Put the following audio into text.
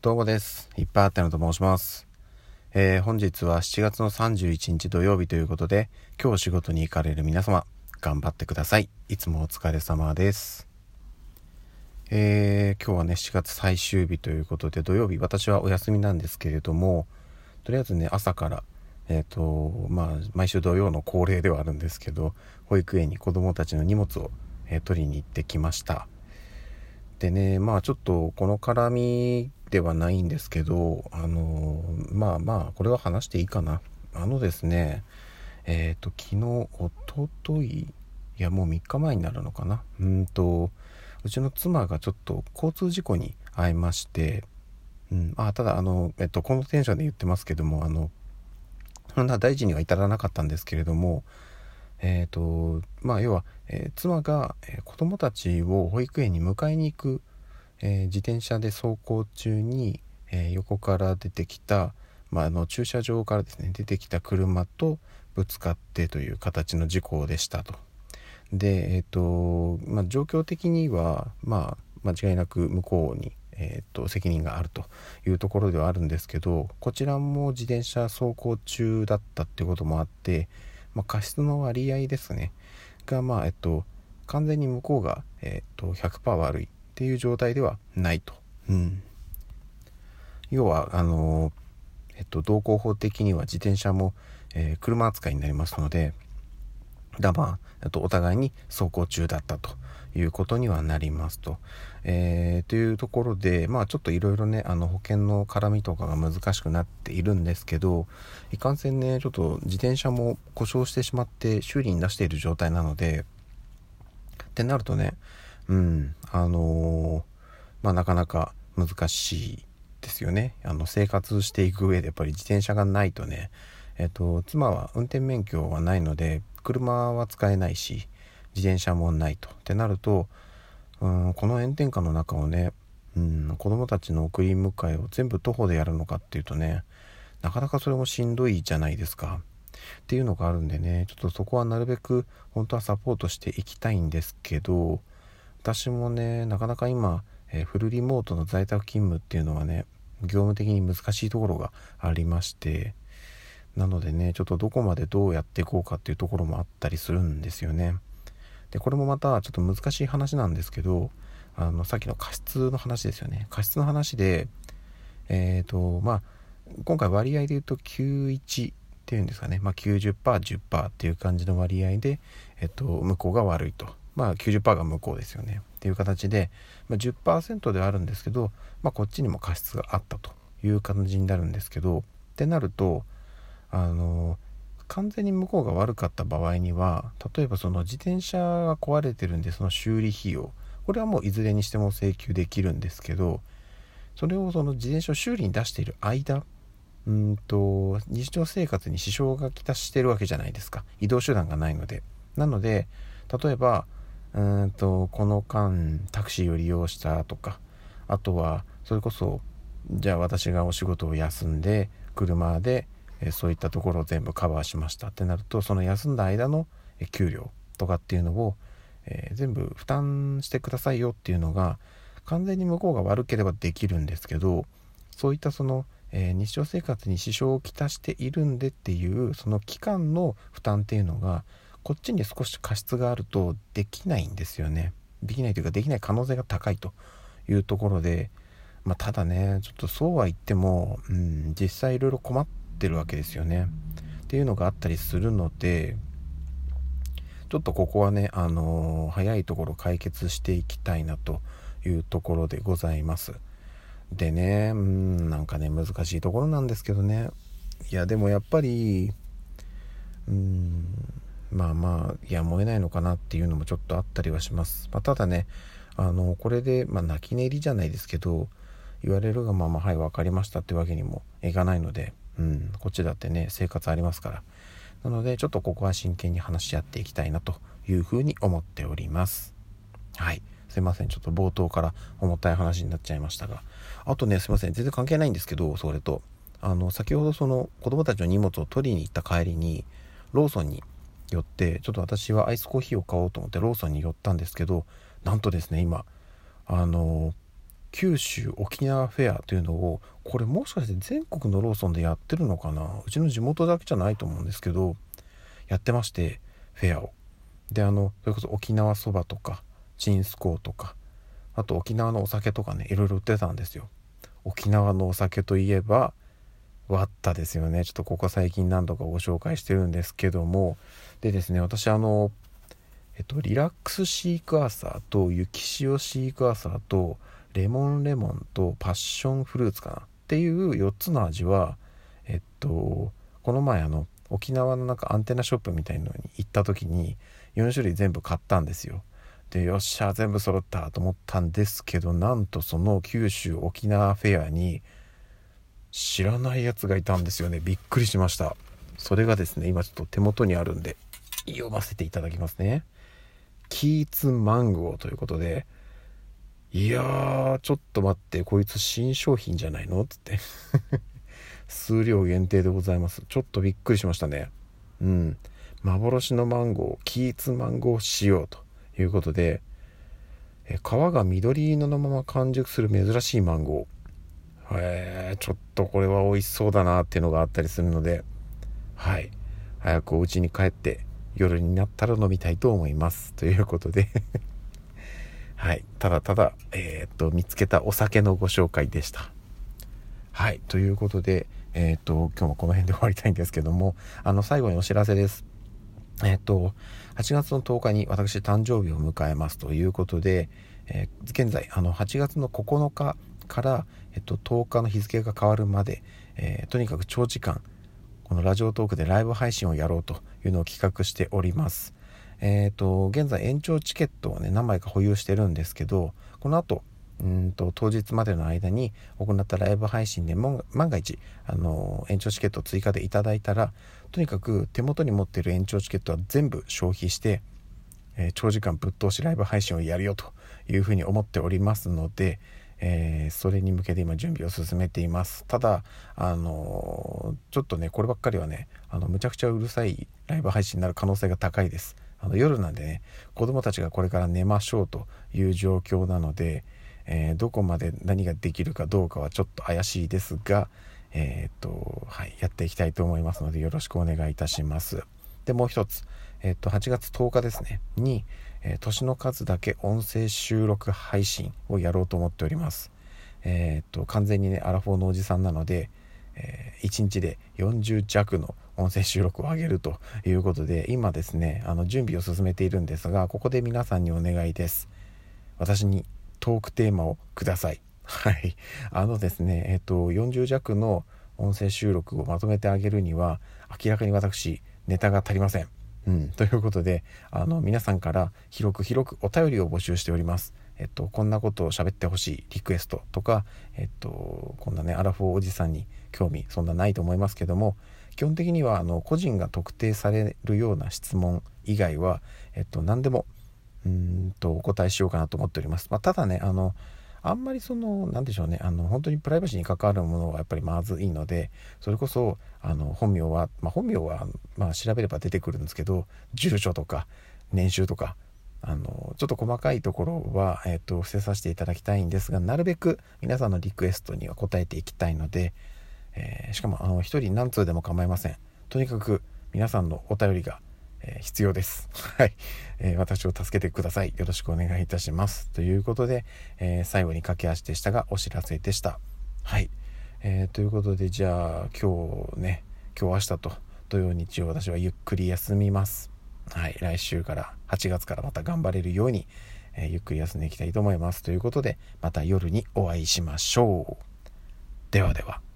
どうもです。いっぱいあったのと申します。えー、本日は7月の31日土曜日ということで、今日仕事に行かれる皆様、頑張ってください。いつもお疲れ様です。えー、今日はね、7月最終日ということで、土曜日、私はお休みなんですけれども、とりあえずね、朝から、えっ、ー、と、まあ、毎週土曜の恒例ではあるんですけど、保育園に子供たちの荷物を、えー、取りに行ってきました。でね、まあちょっとこの絡みではないんですけど、あのまあまあ、これは話していいかな。あのですね、えっ、ー、と、昨日、おととい、いや、もう3日前になるのかな。うんと、うちの妻がちょっと交通事故に遭いまして、うん、あ、ただ、あの、えっと、このテンションで言ってますけども、あの、そんな大事には至らなかったんですけれども、えっ、ー、と、まあ、要は、えー、妻が、えー、子供たちを保育園に迎えに行くえー、自転車で走行中に、えー、横から出てきた、まあ、あの駐車場からですね出てきた車とぶつかってという形の事故でしたと。で、えーとまあ、状況的には、まあ、間違いなく向こうに、えーと、責任があるというところではあるんですけどこちらも自転車走行中だったっていうこともあって、まあ、過失の割合ですねが、まあえっと、完全に向こうが、えっと、100%悪いっていう状態ではないと。うん、要はあのえっと道交法的には自転車も、えー、車扱いになりますのでだまあとお互いに走行中だったということにはなりますと。えー、というところでまあちょっといろいろねあの保険の絡みとかが難しくなっているんですけどいかんせんねちょっと自転車も故障してしまって修理に出している状態なのでってなるとねうん、あのー、まあなかなか難しいですよね。あの生活していく上でやっぱり自転車がないとね、えっと、妻は運転免許はないので車は使えないし自転車もないとってなると、うん、この炎天下の中をね、うん、子供たちの送り迎えを全部徒歩でやるのかっていうとねなかなかそれもしんどいじゃないですか。っていうのがあるんでねちょっとそこはなるべく本当はサポートしていきたいんですけど私もねなかなか今、えー、フルリモートの在宅勤務っていうのはね業務的に難しいところがありましてなのでねちょっとどこまでどうやっていこうかっていうところもあったりするんですよね。でこれもまたちょっと難しい話なんですけどあのさっきの過失の話ですよね。過失の話でえっ、ー、とまあ今回割合で言うと91っていうんですかね、まあ、90%10% っていう感じの割合で、えっと、向こうが悪いと。まあ90%が向こうですよね。っていう形で、まあ、10%ではあるんですけど、まあ、こっちにも過失があったという感じになるんですけどってなるとあの完全に向こうが悪かった場合には例えばその自転車が壊れてるんでその修理費用これはもういずれにしても請求できるんですけどそれをその自転車を修理に出している間うんと日常生活に支障がきたしてるわけじゃないですか。移動手段がないので。なので例えばんとこの間タクシーを利用したとかあとはそれこそじゃあ私がお仕事を休んで車でそういったところを全部カバーしましたってなるとその休んだ間の給料とかっていうのを、全部負担してくださいよっていうのが完全に向こうが悪ければできるんですけどそういったその、日常生活に支障をきたしているんでっていうその期間の負担っていうのがこっちに少し過失があるとできないんですよね。できないというかできない可能性が高いというところで、まあ、ただねちょっとそうは言っても、うん、実際いろいろ困ってるわけですよね。っていうのがあったりするのでちょっとここはね、あのー、早いところ解決していきたいなというところでございます。でね、うん、なんかね、難しいところなんですけどね。いや、でもやっぱり、うん、まあまあやむを得ないのかなっていうのもちょっとあったりはします、まあ、ただねあのこれで、まあ、泣き寝入りじゃないですけど言われるがままはい分かりましたってわけにもいかないので、うん、こっちだってね生活ありますから。なのでちょっとここは真剣に話し合っていきたいなというふうに思っております。はい。すいません。ちょっと冒頭から重たい話になっちゃいましたが。あとねすいません。全然関係ないんですけどそれと。あの先ほどその子供たちの荷物を取りに行った帰りにローソンに寄ってちょっと私はアイスコーヒーを買おうと思ってローソンに寄ったんですけどなんとですね今あの九州沖縄フェアというのをこれもしかして全国のローソンでやってるのかな？うちの地元だけじゃないと思うんですけどやってましてフェアを。であのそれこそ沖縄そばとかチンスコーとかあと沖縄のお酒とかねいろいろ売ってたんですよ。沖縄のお酒といえばワッタですよね。ちょっとここ最近何度かご紹介してるんですけども。でですね私あのえっとリラックスシークワーサーと雪塩シークワーサーとレモンレモンとパッションフルーツかなっていう4つの味はえっとこの前あの沖縄のなんかアンテナショップみたいのに行った時に4種類全部買ったんですよ。でよっしゃ全部揃ったと思ったんですけどなんとその九州沖縄フェアに知らないやつがいたんですよね。びっくりしました。それがですね今ちょっと手元にあるんで読ませていただきますね。キーツマンゴーということでいやーちょっと待ってこいつ新商品じゃないの？つって。数量限定でございます。ちょっとびっくりしましたね。うん。幻のマンゴーキーツマンゴー仕様ということで皮が緑色のまま完熟する珍しいマンゴー。えー、ちょっとこれは美味しそうだなっていうのがあったりするのではい。早くお家に帰って夜になったら飲みたいと思います。ということで。はい。ただただえー、っと見つけたお酒のご紹介でした。はい。ということでえー、っと今日もこの辺で終わりたいんですけどもあの最後にお知らせです。えっと、8月の10日に私誕生日を迎えます。ということで、えー、現在、あの、8月の9日から、えっと、10日の日付が変わるまで、えー、とにかく長時間、このラジオトークでライブ配信をやろうというのを企画しております。えっ、と、現在延長チケットをね、何枚か保有してるんですけど、この後、うんと当日までの間に行ったライブ配信で万が一あの延長チケットを追加でいただいたらとにかく手元に持っている延長チケットは全部消費して、えー、長時間ぶっ通しライブ配信をやるよというふうに思っておりますので、えー、それに向けて今準備を進めていますただあのちょっとねこればっかりはねあのむちゃくちゃうるさいライブ配信になる可能性が高いですあの夜なんでね子供たちがこれから寝ましょうという状況なのでえー、どこまで何ができるかどうかはちょっと怪しいですが、えー、っと、はい、やっていきたいと思いますのでよろしくお願いいたします。で、もう一つ、えー、っと、8月10日ですね、に、えー、年の数だけ音声収録配信をやろうと思っております。えっと、完全にね、アラフォーのおじさんなので、え1日で40弱の音声収録を上げるということで、今ですね、あの、準備を進めているんですが、ここで皆さんにお願いです。私にトークテーマをください。はい。あのですね、えっと、40弱の音声収録をまとめてあげるには、明らかに私、ネタが足りません。うん。ということで、あの、皆さんから広く広くお便りを募集しております。えっと、こんなことを喋ってほしいリクエストとか、えっと、こんなね、アラフォーおじさんに興味、そんなないと思いますけども、基本的には、あの、個人が特定されるような質問以外は、えっと、何でもうんとお答えしようかなと思っております。まあ、ただね、あの、あんまりその、なんでしょうね、あの、本当にプライバシーに関わるものはやっぱりまずいので、それこそ、あの、本名は、まあ、本名は、まあ、調べれば出てくるんですけど、住所とか、年収とか、あの、ちょっと細かいところは、えっ、と、伏せさせていただきたいんですが、なるべく皆さんのリクエストには答えていきたいので、えー、しかも、あの、一人何通でも構いません。とにかく、皆さんのお便りがえ、必要です。はい、えー、私を助けてください。よろしくお願いいたします。ということで、えー、最後に駆け足でしたが、お知らせでした。はい。えということで、じゃあ、今日ね、今日明日と土曜日曜私はゆっくり休みます。はい。来週から、8月からまた頑張れるように、えゆっくり休んでいきたいと思います。ということで、また夜にお会いしましょう。ではでは。